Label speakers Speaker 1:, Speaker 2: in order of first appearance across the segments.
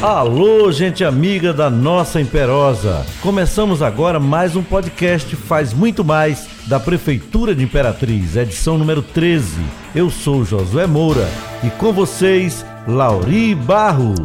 Speaker 1: Alô, gente amiga da nossa Imperosa. Começamos agora mais um podcast Faz Muito Mais da Prefeitura de Imperatriz, edição número 13. Eu sou Josué Moura e com vocês, Lauri Barros.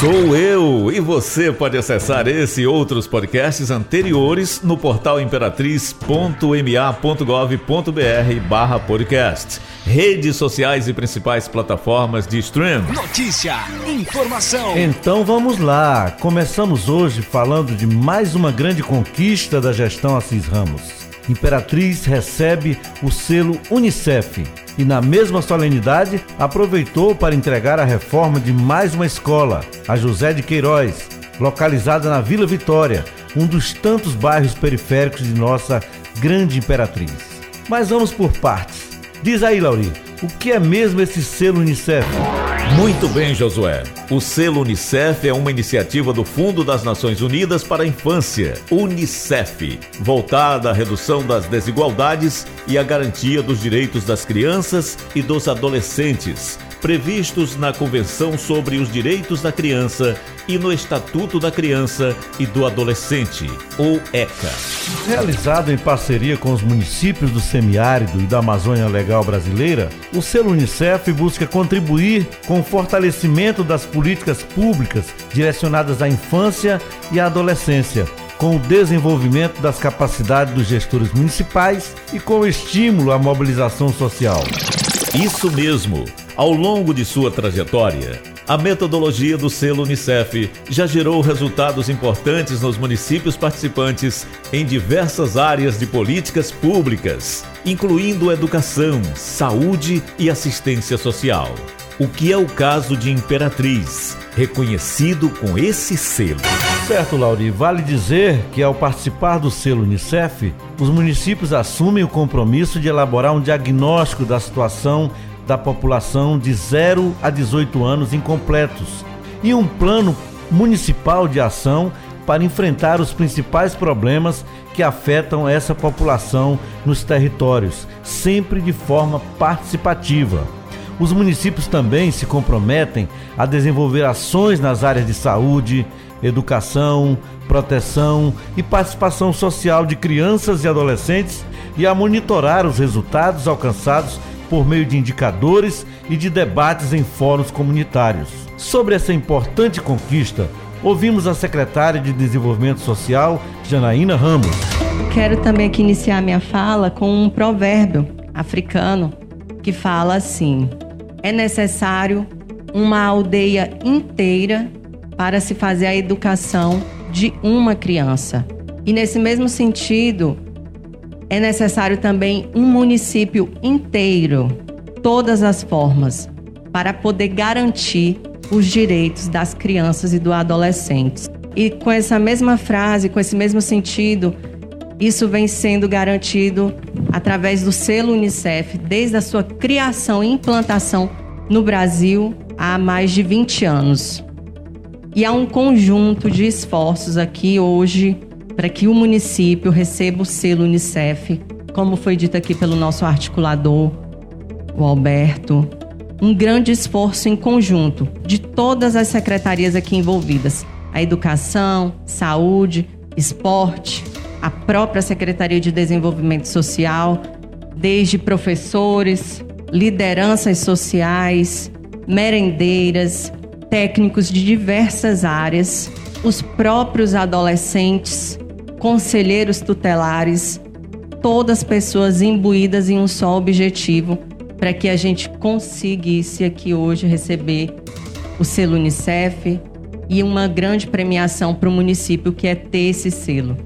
Speaker 2: Sou eu e você pode acessar esse e outros podcasts anteriores no portal imperatriz.ma.gov.br barra podcast redes sociais e principais plataformas de stream.
Speaker 3: Notícia, informação.
Speaker 1: Então vamos lá. Começamos hoje falando de mais uma grande conquista da gestão Assis Ramos. Imperatriz recebe o selo Unicef e, na mesma solenidade, aproveitou para entregar a reforma de mais uma escola, a José de Queiroz, localizada na Vila Vitória, um dos tantos bairros periféricos de nossa grande Imperatriz. Mas vamos por partes. Diz aí, Lauri, o que é mesmo esse selo Unicef?
Speaker 2: Muito bem, Josué. O selo Unicef é uma iniciativa do Fundo das Nações Unidas para a Infância, Unicef, voltada à redução das desigualdades e à garantia dos direitos das crianças e dos adolescentes previstos na Convenção sobre os Direitos da Criança e no Estatuto da Criança e do Adolescente, ou ECA.
Speaker 1: Realizado em parceria com os municípios do semiárido e da Amazônia Legal Brasileira, o selo Unicef busca contribuir com o fortalecimento das políticas públicas direcionadas à infância e à adolescência com o desenvolvimento das capacidades dos gestores municipais e com o estímulo à mobilização social.
Speaker 2: Isso mesmo. Ao longo de sua trajetória, a metodologia do selo Unicef já gerou resultados importantes nos municípios participantes em diversas áreas de políticas públicas, incluindo educação, saúde e assistência social. O que é o caso de Imperatriz, reconhecido com esse selo.
Speaker 1: Certo, Lauri, vale dizer que ao participar do selo Unicef, os municípios assumem o compromisso de elaborar um diagnóstico da situação da população de 0 a 18 anos incompletos e um plano municipal de ação para enfrentar os principais problemas que afetam essa população nos territórios, sempre de forma participativa. Os municípios também se comprometem a desenvolver ações nas áreas de saúde, educação, proteção e participação social de crianças e adolescentes e a monitorar os resultados alcançados por meio de indicadores e de debates em fóruns comunitários. Sobre essa importante conquista, ouvimos a secretária de Desenvolvimento Social, Janaína Ramos.
Speaker 4: Quero também aqui iniciar minha fala com um provérbio africano que fala assim: é necessário uma aldeia inteira para se fazer a educação de uma criança. E nesse mesmo sentido, é necessário também um município inteiro, todas as formas, para poder garantir os direitos das crianças e do adolescentes. E com essa mesma frase, com esse mesmo sentido, isso vem sendo garantido através do selo Unicef desde a sua criação e implantação no Brasil há mais de 20 anos. E há um conjunto de esforços aqui hoje para que o município receba o selo Unicef, como foi dito aqui pelo nosso articulador, o Alberto. Um grande esforço em conjunto de todas as secretarias aqui envolvidas: a educação, saúde, esporte, a própria Secretaria de Desenvolvimento Social, desde professores, lideranças sociais, merendeiras, técnicos de diversas áreas, os próprios adolescentes, conselheiros tutelares, todas pessoas imbuídas em um só objetivo, para que a gente conseguisse aqui hoje receber o selo Unicef e uma grande premiação para o município que é ter esse selo.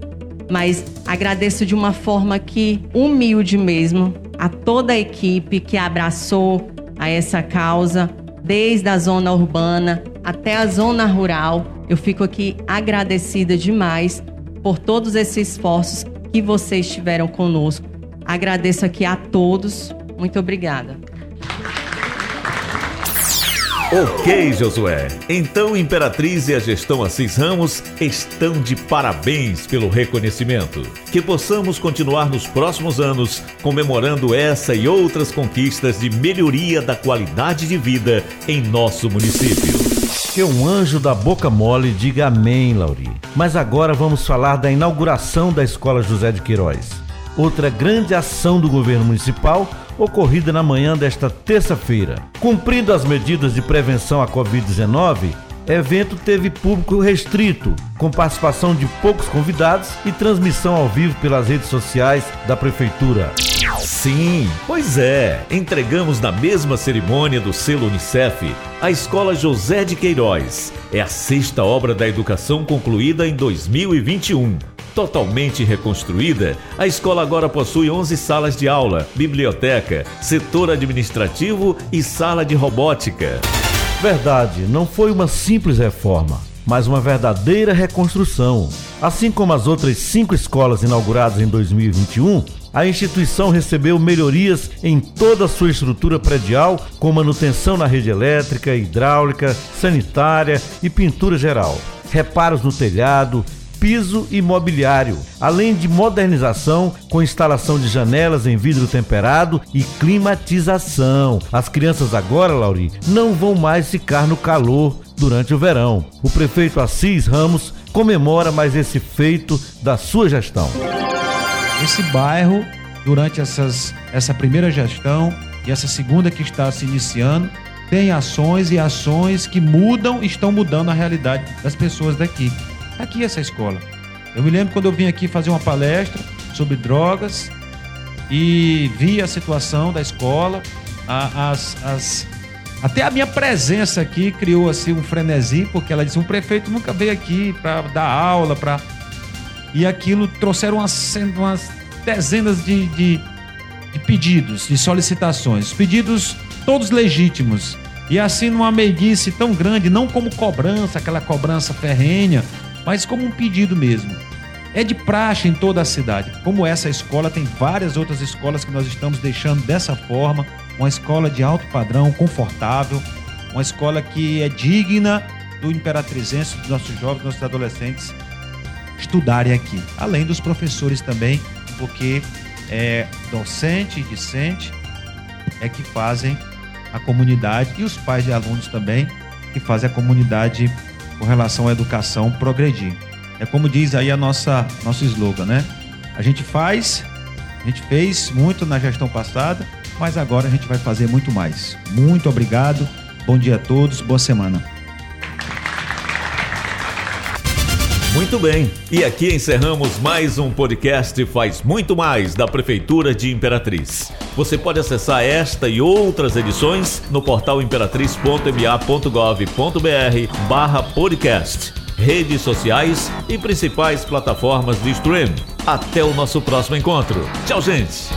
Speaker 4: Mas agradeço de uma forma que humilde mesmo a toda a equipe que abraçou a essa causa, desde a zona urbana até a zona rural. Eu fico aqui agradecida demais por todos esses esforços que vocês tiveram conosco. Agradeço aqui a todos. Muito obrigada.
Speaker 2: Ok, Josué. Então, Imperatriz e a gestão Assis Ramos estão de parabéns pelo reconhecimento. Que possamos continuar nos próximos anos comemorando essa e outras conquistas de melhoria da qualidade de vida em nosso município.
Speaker 1: Que um anjo da boca mole diga amém, Lauri. Mas agora vamos falar da inauguração da Escola José de Queiroz. Outra grande ação do governo municipal ocorrida na manhã desta terça-feira. Cumprindo as medidas de prevenção à Covid-19, evento teve público restrito, com participação de poucos convidados e transmissão ao vivo pelas redes sociais da Prefeitura.
Speaker 2: Sim, pois é. Entregamos na mesma cerimônia do selo Unicef a Escola José de Queiroz. É a sexta obra da educação concluída em 2021. Totalmente reconstruída, a escola agora possui 11 salas de aula, biblioteca, setor administrativo e sala de robótica.
Speaker 1: Verdade, não foi uma simples reforma, mas uma verdadeira reconstrução. Assim como as outras cinco escolas inauguradas em 2021, a instituição recebeu melhorias em toda a sua estrutura predial, com manutenção na rede elétrica, hidráulica, sanitária e pintura geral. Reparos no telhado, piso e mobiliário, além de modernização com instalação de janelas em vidro temperado e climatização. As crianças agora, Lauri, não vão mais ficar no calor durante o verão. O prefeito Assis Ramos comemora mais esse feito da sua gestão.
Speaker 5: Esse bairro, durante essas, essa primeira gestão e essa segunda que está se iniciando, tem ações e ações que mudam, estão mudando a realidade das pessoas daqui aqui essa escola. Eu me lembro quando eu vim aqui fazer uma palestra sobre drogas e vi a situação da escola, as, as, até a minha presença aqui criou assim um frenesi, porque ela disse: o prefeito nunca veio aqui para dar aula, para e aquilo trouxeram umas, umas dezenas de, de, de pedidos, de solicitações, pedidos todos legítimos. E assim, numa meiguice tão grande, não como cobrança, aquela cobrança ferrenha, mas como um pedido mesmo. É de praxe em toda a cidade. Como essa escola, tem várias outras escolas que nós estamos deixando dessa forma. Uma escola de alto padrão, confortável, uma escola que é digna do imperatrizense, dos nossos jovens, dos nossos adolescentes estudarem aqui. Além dos professores também, porque é docente e discente é que fazem a comunidade e os pais de alunos também que fazem a comunidade com relação à educação progredir. É como diz aí a nossa nosso slogan, né? A gente faz, a gente fez muito na gestão passada, mas agora a gente vai fazer muito mais. Muito obrigado. Bom dia a todos, boa semana.
Speaker 2: Muito bem. E aqui encerramos mais um podcast Faz Muito Mais da Prefeitura de Imperatriz. Você pode acessar esta e outras edições no portal imperatriz.ma.gov.br barra podcast, redes sociais e principais plataformas de streaming. Até o nosso próximo encontro. Tchau, gente!